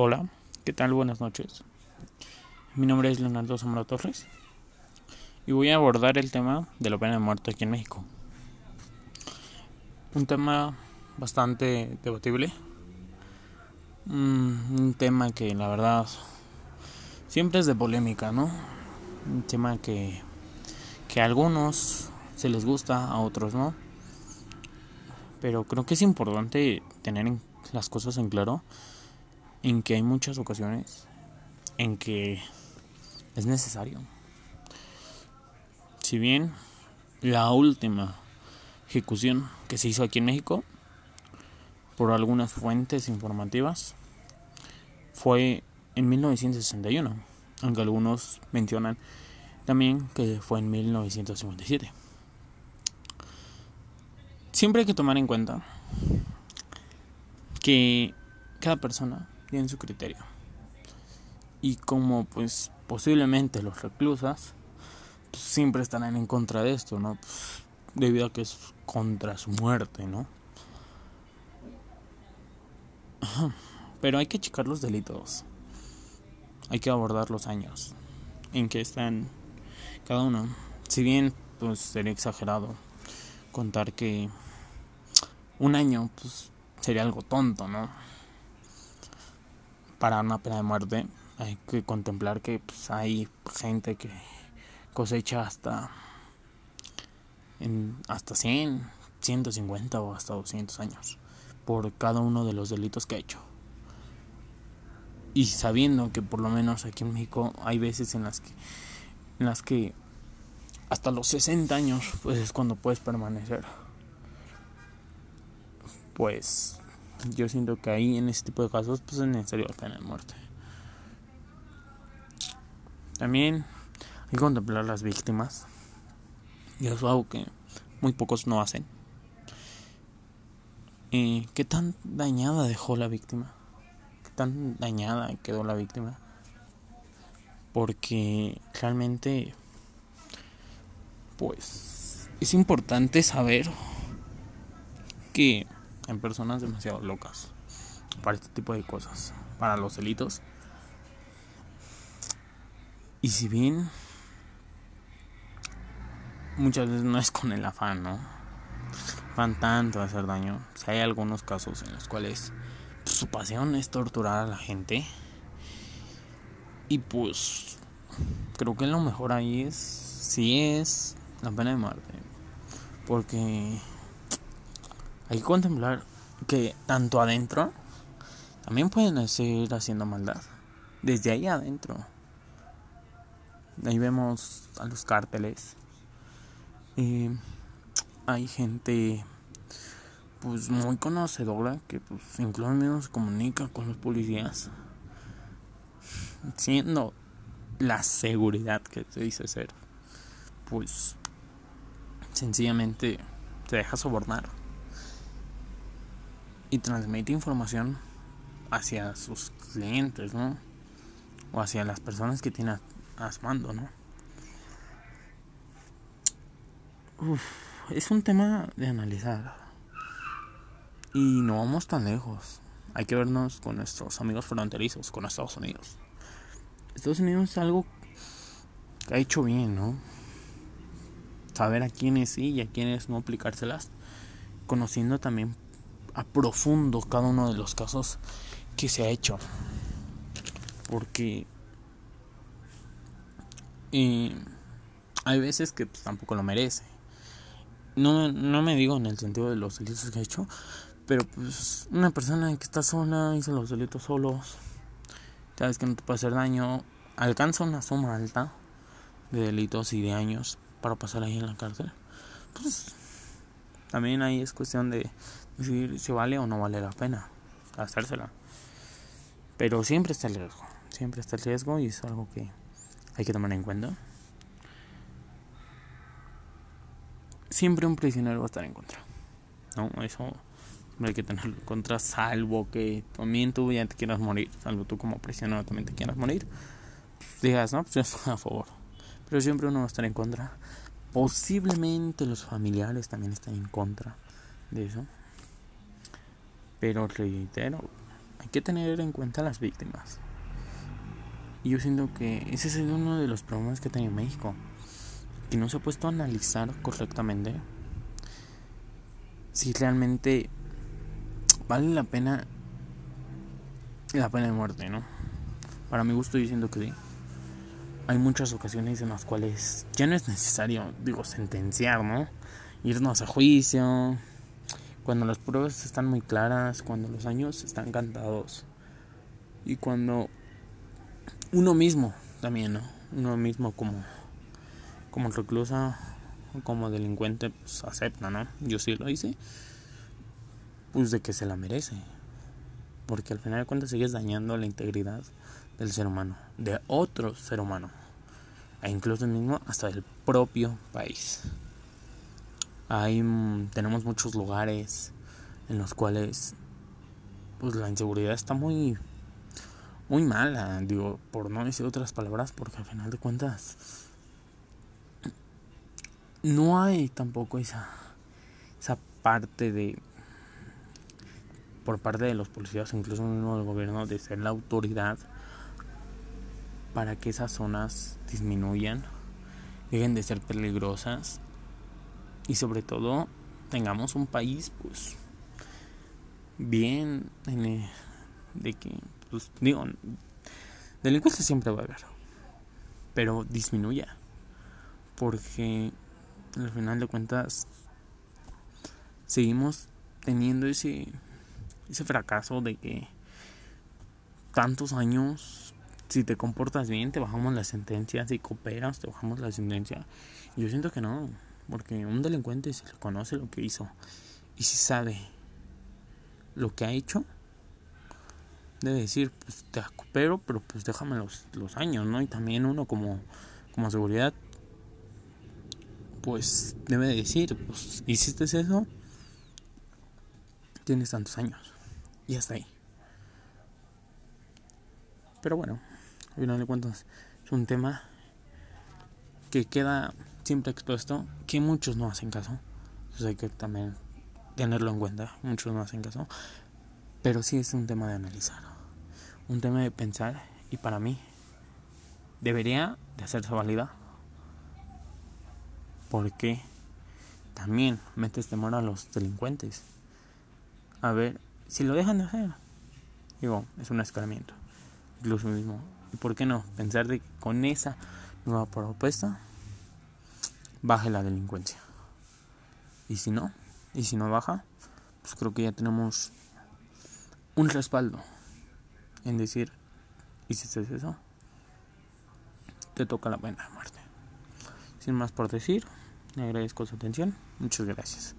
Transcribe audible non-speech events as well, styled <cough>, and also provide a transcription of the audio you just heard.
Hola, ¿qué tal? Buenas noches. Mi nombre es Leonardo Zamora Torres y voy a abordar el tema de la pena de muerte aquí en México. Un tema bastante debatible. Mm, un tema que la verdad siempre es de polémica, ¿no? Un tema que, que a algunos se les gusta, a otros no. Pero creo que es importante tener las cosas en claro en que hay muchas ocasiones en que es necesario. Si bien la última ejecución que se hizo aquí en México, por algunas fuentes informativas, fue en 1961, aunque algunos mencionan también que fue en 1957. Siempre hay que tomar en cuenta que cada persona tienen su criterio. Y como pues posiblemente los reclusas pues, siempre estarán en contra de esto, ¿no? Pues, debido a que es contra su muerte, ¿no? <clears throat> Pero hay que checar los delitos. Hay que abordar los años en que están cada uno. Si bien pues sería exagerado contar que un año pues sería algo tonto, ¿no? Para una pena de muerte hay que contemplar que pues, hay gente que cosecha hasta en hasta 100, 150 o hasta 200 años por cada uno de los delitos que ha hecho. Y sabiendo que por lo menos aquí en México hay veces en las que en las que hasta los 60 años pues es cuando puedes permanecer. Pues yo siento que ahí en este tipo de casos pues es necesario la pena de muerte. También hay que contemplar las víctimas. Y eso es algo que muy pocos no hacen. ¿Y ¿Qué tan dañada dejó la víctima? ¿Qué tan dañada quedó la víctima? Porque realmente, pues, es importante saber que en personas demasiado locas para este tipo de cosas, para los delitos. Y si bien muchas veces no es con el afán, ¿no? Van tanto a hacer daño. Si hay algunos casos en los cuales pues, su pasión es torturar a la gente. Y pues creo que lo mejor ahí es si es la pena de muerte. Porque hay que contemplar que tanto adentro también pueden seguir haciendo maldad. Desde ahí adentro. Ahí vemos a los cárteles. Y hay gente pues muy conocedora que pues incluso se comunica con los policías. Siendo la seguridad que se dice ser. Pues sencillamente se deja sobornar y transmite información hacia sus clientes, ¿no? O hacia las personas que tiene a, su mando, ¿no? es un tema de analizar. Y no vamos tan lejos. Hay que vernos con nuestros amigos fronterizos, con Estados Unidos. Estados Unidos es algo que ha hecho bien, ¿no? Saber a quiénes sí y a quiénes no aplicárselas. Conociendo también a profundo cada uno de los casos que se ha hecho. Porque y hay veces que pues, tampoco lo merece. No, no me digo en el sentido de los delitos que ha hecho, pero pues una persona que está sola, hizo los delitos solos, sabes que no te puede hacer daño, alcanza una suma alta de delitos y de años para pasar ahí en la cárcel. Pues también ahí es cuestión de si vale o no vale la pena hacérsela. Pero siempre está el riesgo, siempre está el riesgo y es algo que hay que tomar en cuenta. Siempre un prisionero va a estar en contra. No, eso hay que tenerlo en contra, salvo que también tú ya te quieras morir, salvo tú como prisionero también te quieras morir. Digas, no, pues a favor. Pero siempre uno va a estar en contra. Posiblemente los familiares también están en contra de eso. Pero reitero, hay que tener en cuenta a las víctimas. Y yo siento que ese es uno de los problemas que tiene México, que no se ha puesto a analizar correctamente si realmente vale la pena la pena de muerte, ¿no? Para mi gusto diciendo que sí. Hay muchas ocasiones en las cuales ya no es necesario, digo, sentenciar, ¿no? Irnos a juicio, cuando las pruebas están muy claras, cuando los años están cantados y cuando uno mismo también, ¿no? Uno mismo como como reclusa o como delincuente pues acepta, ¿no? Yo sí lo hice. Pues de que se la merece. Porque al final de cuentas sigues dañando la integridad del ser humano, de otro ser humano, e incluso mismo hasta del propio país. Hay, mm, tenemos muchos lugares en los cuales pues la inseguridad está muy muy mala, digo, por no decir otras palabras, porque al final de cuentas no hay tampoco esa esa parte de por parte de los policías, incluso mismo del gobierno, de ser la autoridad para que esas zonas disminuyan, dejen de ser peligrosas y sobre todo tengamos un país pues bien de que pues digo delincuencia siempre va a haber pero disminuya porque al final de cuentas seguimos teniendo ese ese fracaso de que tantos años si te comportas bien te bajamos la sentencia si cooperas te bajamos la sentencia. Yo siento que no porque un delincuente se le conoce lo que hizo y si sabe lo que ha hecho, debe decir, pues te recupero, pero pues déjame los, los años, ¿no? Y también uno como, como seguridad, pues debe decir, pues hiciste eso, tienes tantos años. Y hasta ahí. Pero bueno, al final de cuentas, es un tema que queda siempre expuesto, que muchos no hacen caso. Hay que también tenerlo en cuenta. Muchos no hacen caso. Pero sí es un tema de analizar. Un tema de pensar. Y para mí, debería de hacerse válida. Porque también metes temor a los delincuentes. A ver, si lo dejan de hacer. Digo, es un escalamiento. Incluso mismo. ¿Y por qué no? Pensar de que con esa nueva propuesta baje la delincuencia. Y si no, y si no baja, pues creo que ya tenemos un respaldo en decir, hiciste eso, te toca la pena de muerte. Sin más por decir, le agradezco su atención. Muchas gracias.